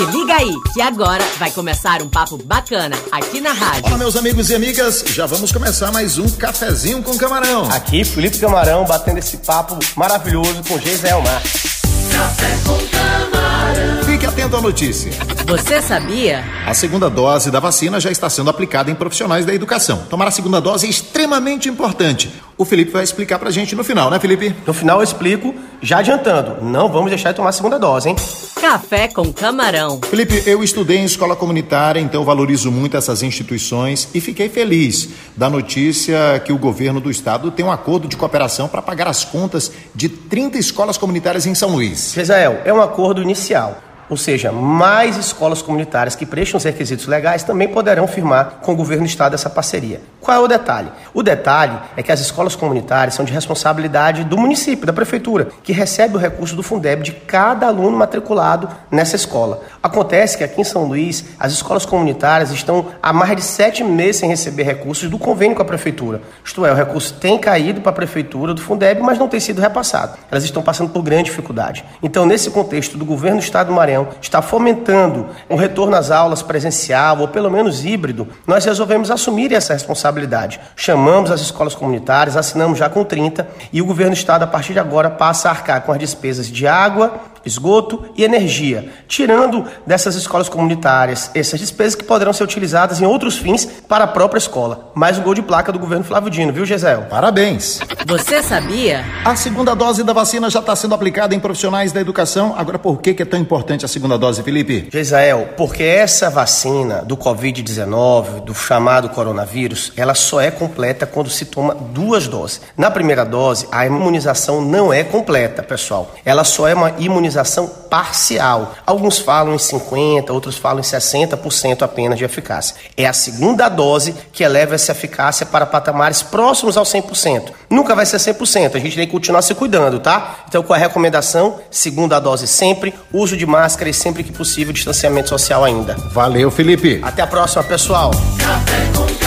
Se liga aí, que agora vai começar um papo bacana aqui na rádio. Olá, meus amigos e amigas, já vamos começar mais um cafezinho com camarão. Aqui, Felipe Camarão, batendo esse papo maravilhoso com Geisel Marques. Café com camarão. Fique atento à notícia. Você sabia? A segunda dose da vacina já está sendo aplicada em profissionais da educação. Tomar a segunda dose é extremamente importante. O Felipe vai explicar pra gente no final, né, Felipe? No final eu explico, já adiantando, não vamos deixar de tomar a segunda dose, hein? Café com camarão. Felipe, eu estudei em escola comunitária, então valorizo muito essas instituições e fiquei feliz da notícia que o governo do estado tem um acordo de cooperação para pagar as contas de 30 escolas comunitárias em São Luís. Israel, é um acordo inicial. Ou seja, mais escolas comunitárias que prestam os requisitos legais também poderão firmar com o governo do estado essa parceria. Qual é o detalhe? O detalhe é que as escolas comunitárias são de responsabilidade do município, da prefeitura, que recebe o recurso do Fundeb de cada aluno matriculado nessa escola. Acontece que aqui em São Luís, as escolas comunitárias estão há mais de sete meses sem receber recursos do convênio com a prefeitura. Isto é, o recurso tem caído para a prefeitura do Fundeb, mas não tem sido repassado. Elas estão passando por grande dificuldade. Então, nesse contexto do governo do estado do Maranhão, está fomentando um retorno às aulas presencial ou pelo menos híbrido, nós resolvemos assumir essa responsabilidade. Chamamos as escolas comunitárias, assinamos já com 30 e o governo do estado a partir de agora passa a arcar com as despesas de água, esgoto e energia, tirando dessas escolas comunitárias essas despesas que poderão ser utilizadas em outros fins para a própria escola. Mais um gol de placa do governo Flávio Dino, viu, Gisel? Parabéns! Você sabia? A segunda dose da vacina já está sendo aplicada em profissionais da educação. Agora, por que, que é tão importante a segunda dose, Felipe? Gisel, porque essa vacina do Covid-19, do chamado coronavírus, ela só é completa quando se toma duas doses. Na primeira dose, a imunização não é completa, pessoal. Ela só é uma imunização imunização parcial. Alguns falam em 50%, outros falam em 60% apenas de eficácia. É a segunda dose que eleva essa eficácia para patamares próximos ao 100%. Nunca vai ser 100%, a gente tem que continuar se cuidando, tá? Então, com a recomendação, segunda dose sempre, uso de máscara e sempre que possível distanciamento social ainda. Valeu, Felipe. Até a próxima, pessoal. Café com